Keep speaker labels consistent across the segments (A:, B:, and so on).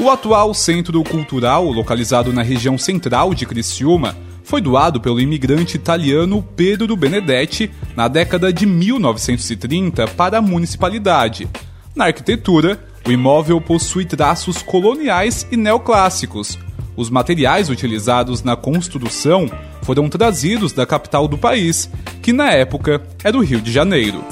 A: O atual centro cultural, localizado na região central de Criciúma, foi doado pelo imigrante italiano Pedro Benedetti na década de 1930 para a municipalidade. Na arquitetura, o imóvel possui traços coloniais e neoclássicos. Os materiais utilizados na construção foram trazidos da capital do país, que na época era o Rio de Janeiro.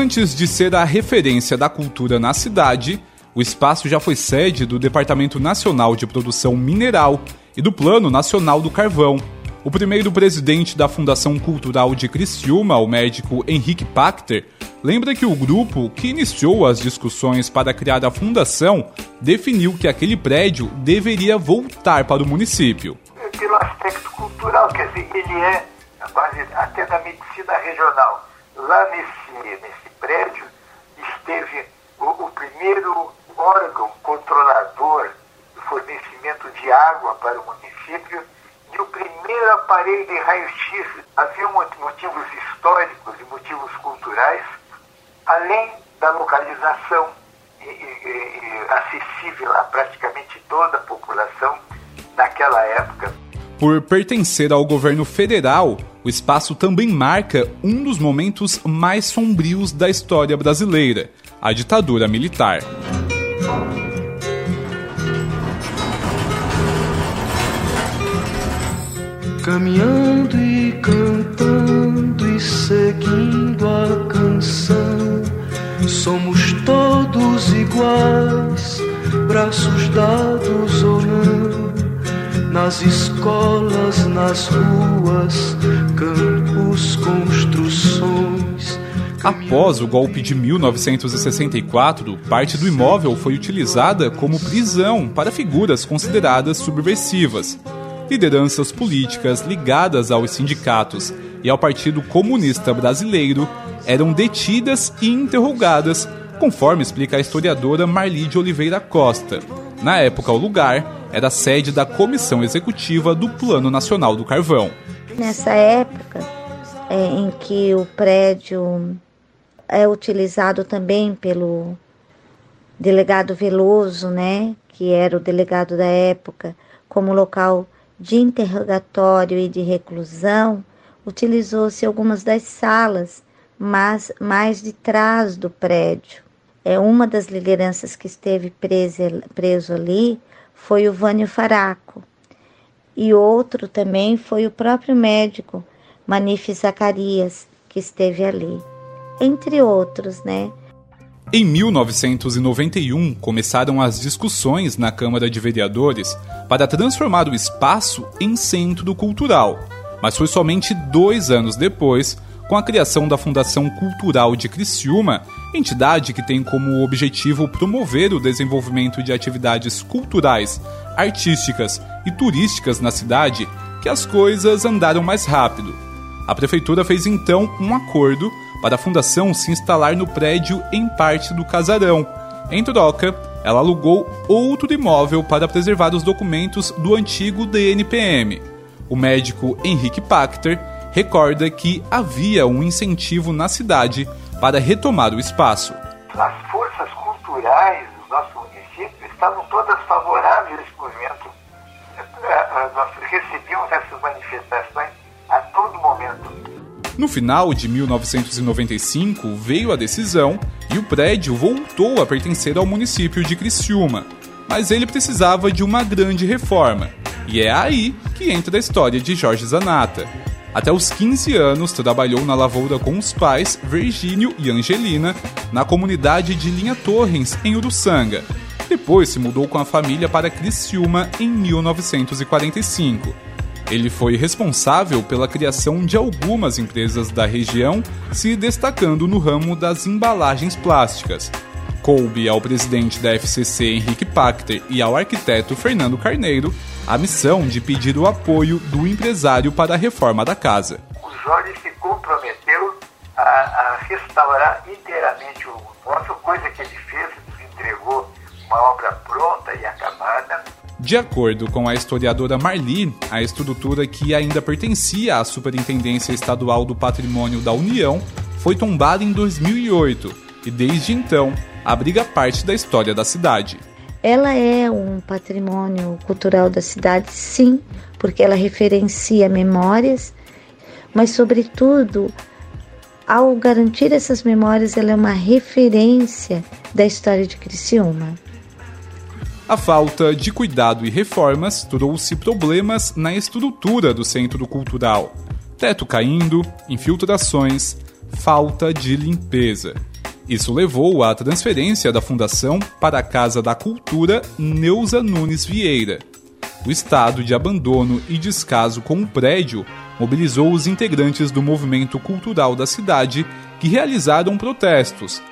A: Antes de ser a referência da cultura na cidade, o espaço já foi sede do Departamento Nacional de Produção Mineral e do Plano Nacional do Carvão. O primeiro presidente da Fundação Cultural de Criciúma, o médico Henrique Pachter, lembra que o grupo que iniciou as discussões para criar a fundação definiu que aquele prédio deveria voltar para o município.
B: Pelo aspecto cultural, quer dizer, ele é a base até da medicina regional. Lá nesse, nesse prédio esteve o, o primeiro órgão controlador do fornecimento de água para o município e o primeiro aparelho de raio-x. Havia motivos históricos e motivos culturais, além da localização e, e, e, acessível a praticamente toda a população naquela época.
A: Por pertencer ao governo federal, o espaço também marca um dos momentos mais sombrios da história brasileira, a ditadura militar.
C: Caminhando e cantando e seguindo a canção, somos todos iguais, braços dados ou não, nas escolas, nas ruas, campos, construções
A: Após o golpe de 1964, parte do imóvel foi utilizada como prisão para figuras consideradas subversivas. Lideranças políticas ligadas aos sindicatos e ao Partido Comunista Brasileiro eram detidas e interrogadas, conforme explica a historiadora Marli de Oliveira Costa. Na época, o lugar era sede da Comissão Executiva do Plano Nacional do Carvão.
D: Nessa época, é, em que o prédio é utilizado também pelo delegado Veloso, né, que era o delegado da época, como local de interrogatório e de reclusão, utilizou-se algumas das salas, mas mais de trás do prédio. É uma das lideranças que esteve preso, preso ali foi o Vânio Faraco. E outro também foi o próprio médico Manife Zacarias, que esteve ali entre outros, né?
A: Em 1991, começaram as discussões na Câmara de Vereadores para transformar o espaço em centro cultural, mas foi somente dois anos depois, com a criação da Fundação Cultural de Criciúma, entidade que tem como objetivo promover o desenvolvimento de atividades culturais, artísticas e turísticas na cidade, que as coisas andaram mais rápido. A prefeitura fez então um acordo para a fundação se instalar no prédio em parte do casarão. Em troca, ela alugou outro imóvel para preservar os documentos do antigo DNPM. O médico Henrique Pachter recorda que havia um incentivo na cidade para retomar o espaço.
B: As forças culturais do nosso município estavam todas favoráveis a esse movimento. Eh, eh, nós recebíamos essas manifestações a todo momento.
A: No final de 1995, veio a decisão e o prédio voltou a pertencer ao município de Criciúma, mas ele precisava de uma grande reforma, e é aí que entra a história de Jorge Zanata. Até os 15 anos, trabalhou na lavoura com os pais, Virgínio e Angelina, na comunidade de Linha Torrens, em Uruçanga. Depois se mudou com a família para Criciúma em 1945 ele foi responsável pela criação de algumas empresas da região, se destacando no ramo das embalagens plásticas. Coube ao presidente da FCC Henrique Pachter e ao arquiteto Fernando Carneiro a missão de pedir o apoio do empresário para a reforma da casa.
B: O Jorge se comprometeu a, a restaurar inteiramente o imóvel, coisa que ele fez, entregou uma obra pronta e acabada
A: de acordo com a historiadora Marli, a estrutura que ainda pertencia à Superintendência Estadual do Patrimônio da União foi tombada em 2008 e desde então abriga parte da história da cidade.
D: Ela é um patrimônio cultural da cidade, sim, porque ela referencia memórias, mas, sobretudo, ao garantir essas memórias, ela é uma referência da história de Criciúma.
A: A falta de cuidado e reformas trouxe problemas na estrutura do centro cultural. Teto caindo, infiltrações, falta de limpeza. Isso levou à transferência da fundação para a Casa da Cultura Neuza Nunes Vieira. O estado de abandono e descaso com o prédio mobilizou os integrantes do movimento cultural da cidade que realizaram protestos.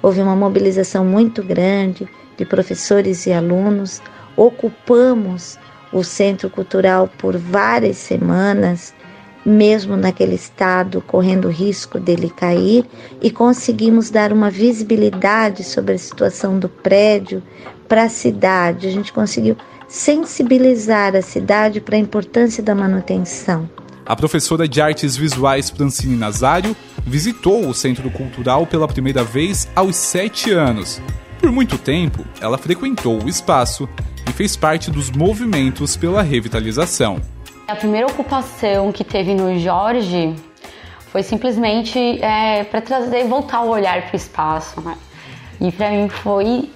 D: Houve uma mobilização muito grande de professores e alunos. Ocupamos o centro cultural por várias semanas mesmo naquele estado, correndo risco dele cair, e conseguimos dar uma visibilidade sobre a situação do prédio para a cidade. A gente conseguiu sensibilizar a cidade para a importância da manutenção.
A: A professora de artes visuais Francine Nazário visitou o Centro Cultural pela primeira vez aos sete anos. Por muito tempo, ela frequentou o espaço e fez parte dos movimentos pela revitalização.
E: A primeira ocupação que teve no Jorge foi simplesmente é, para trazer, voltar o olhar para o espaço, né? E para mim foi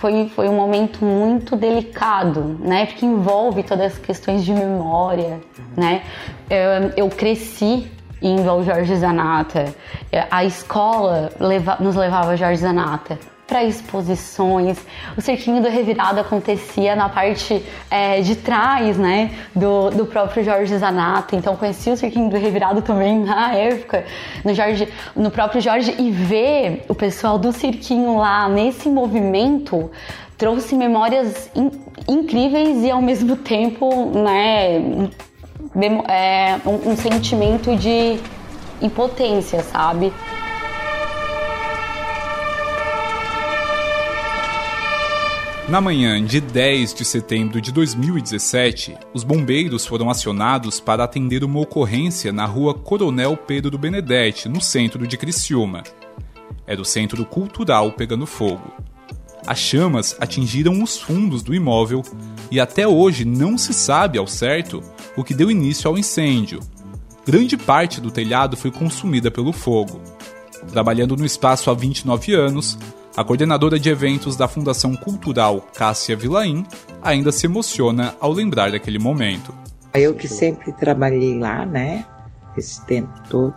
E: foi, foi um momento muito delicado, né? Porque envolve todas as questões de memória, né? Eu, eu cresci indo ao Jorge Zanata, a escola leva, nos levava a Jorge Zanata para exposições. O cerquinho do revirado acontecia na parte é, de trás, né, do, do próprio Jorge Zanato. Então conheci o cerquinho do revirado também na época, no Jorge, no próprio Jorge e ver o pessoal do cirquinho lá nesse movimento trouxe memórias in, incríveis e ao mesmo tempo, né, é, um, um sentimento de impotência, sabe?
A: Na manhã de 10 de setembro de 2017, os bombeiros foram acionados para atender uma ocorrência na rua Coronel Pedro Benedetti, no centro de Criciúma. Era o centro cultural pegando fogo. As chamas atingiram os fundos do imóvel e até hoje não se sabe ao certo o que deu início ao incêndio. Grande parte do telhado foi consumida pelo fogo. Trabalhando no espaço há 29 anos, a coordenadora de eventos da Fundação Cultural, Cássia Vilaim, ainda se emociona ao lembrar daquele momento.
F: Eu que sempre trabalhei lá, né, esse tempo todo,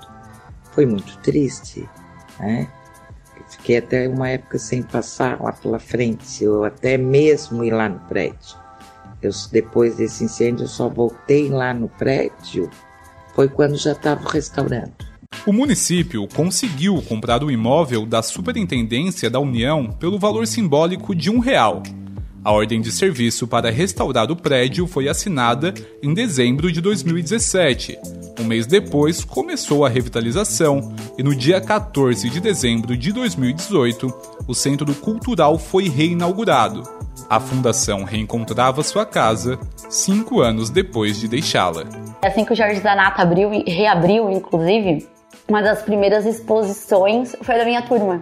F: foi muito triste, né? Fiquei até uma época sem passar lá pela frente, ou até mesmo ir lá no prédio. Eu, depois desse incêndio, eu só voltei lá no prédio, foi quando já estava restaurando.
A: O município conseguiu comprar o imóvel da Superintendência da União pelo valor simbólico de um real. A ordem de serviço para restaurar o prédio foi assinada em dezembro de 2017. Um mês depois, começou a revitalização e no dia 14 de dezembro de 2018, o Centro Cultural foi reinaugurado. A fundação reencontrava sua casa cinco anos depois de deixá-la.
E: Assim que o Jorge Zanata abriu, reabriu, inclusive, uma das primeiras exposições foi da minha turma.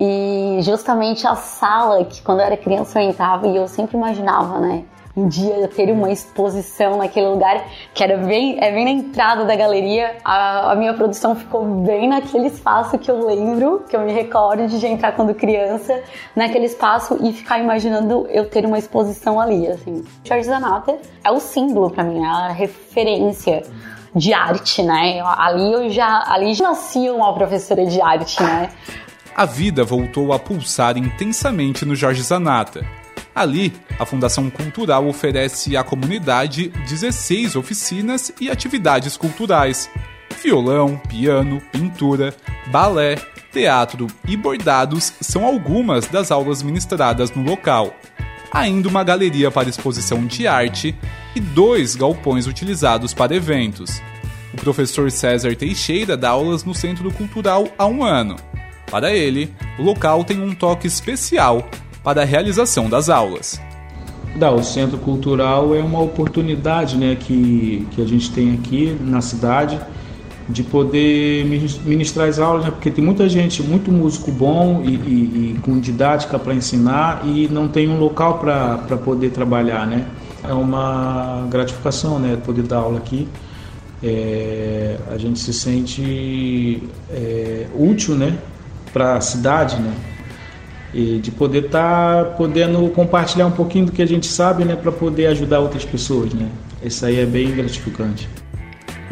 E: E justamente a sala que quando eu era criança eu entrava e eu sempre imaginava, né? Um dia eu ter uma exposição naquele lugar que era bem, é bem na entrada da galeria. A, a minha produção ficou bem naquele espaço que eu lembro, que eu me recordo de entrar quando criança, naquele espaço e ficar imaginando eu ter uma exposição ali, assim. Jorge Zanata é o símbolo para mim, é a referência de arte, né? Ali eu já, ali já nasci uma professora de arte, né?
A: A vida voltou a pulsar intensamente no Jorge Zanata. Ali, a Fundação Cultural oferece à comunidade 16 oficinas e atividades culturais: violão, piano, pintura, balé, teatro e bordados são algumas das aulas ministradas no local. Ainda uma galeria para exposição de arte e dois galpões utilizados para eventos. O professor César Teixeira dá aulas no Centro Cultural há um ano. Para ele, o local tem um toque especial para a realização das aulas.
G: o Centro Cultural é uma oportunidade né, que, que a gente tem aqui na cidade de poder ministrar as aulas, né? porque tem muita gente, muito músico bom e, e, e com didática para ensinar e não tem um local para poder trabalhar, né? É uma gratificação, né, poder dar aula aqui. É, a gente se sente é, útil, né, para a cidade, né? E de poder estar tá podendo compartilhar um pouquinho do que a gente sabe, né, para poder ajudar outras pessoas, né? Isso aí é bem gratificante.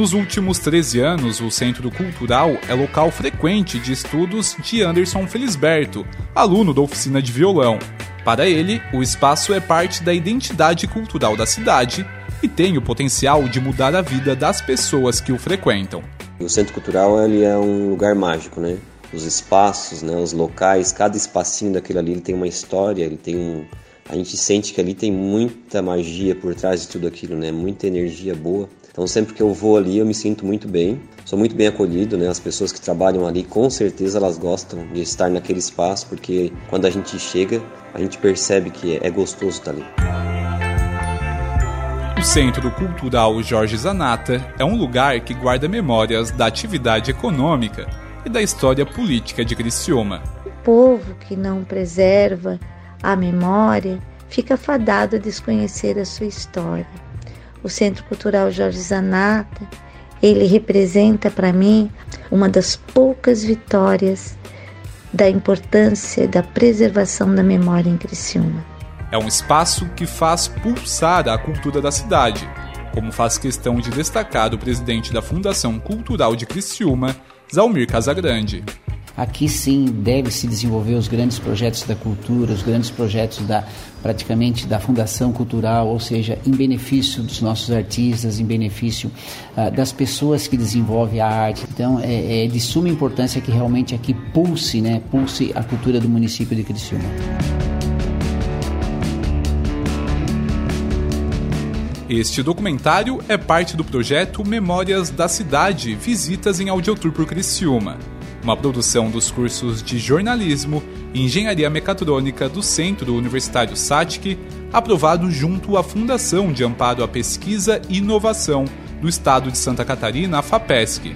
A: Nos últimos 13 anos, o Centro Cultural é local frequente de estudos de Anderson Felisberto, aluno da oficina de violão. Para ele, o espaço é parte da identidade cultural da cidade e tem o potencial de mudar a vida das pessoas que o frequentam.
H: O Centro Cultural ele é um lugar mágico, né? Os espaços, né, os locais, cada espacinho daquele ali ele tem uma história, ele tem um... a gente sente que ali tem muita magia por trás de tudo aquilo, né? Muita energia boa. Então sempre que eu vou ali eu me sinto muito bem, sou muito bem acolhido, né? As pessoas que trabalham ali com certeza elas gostam de estar naquele espaço porque quando a gente chega a gente percebe que é gostoso estar ali.
A: O Centro Cultural Jorge Zanata é um lugar que guarda memórias da atividade econômica e da história política de Criciúma.
D: O povo que não preserva a memória fica fadado a desconhecer a sua história o Centro Cultural Jorge Zanata, ele representa para mim uma das poucas vitórias da importância da preservação da memória em Criciúma.
A: É um espaço que faz pulsar a cultura da cidade, como faz questão de destacar o presidente da Fundação Cultural de Criciúma, Zalmir Casagrande.
I: Aqui sim deve se desenvolver os grandes projetos da cultura, os grandes projetos da praticamente da fundação cultural, ou seja, em benefício dos nossos artistas, em benefício uh, das pessoas que desenvolvem a arte. Então é, é, de suma importância que realmente aqui pulse, né, pulse a cultura do município de Criciúma.
A: Este documentário é parte do projeto Memórias da Cidade Visitas em Audiotour por Criciúma uma produção dos cursos de jornalismo engenharia mecatrônica do Centro Universitário SATIC, aprovado junto à Fundação de Amparo à Pesquisa e Inovação do Estado de Santa Catarina, a FAPESC,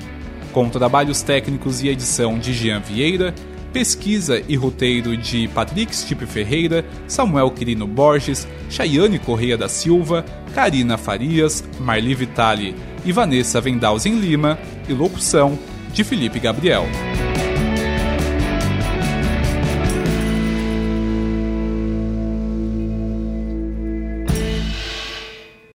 A: com trabalhos técnicos e edição de Jean Vieira, pesquisa e roteiro de Patrick Stipe Ferreira, Samuel Quirino Borges, Chayane Correia da Silva, Karina Farias, Marli Vitali e Vanessa Vendalzen Lima, e locução de Felipe Gabriel.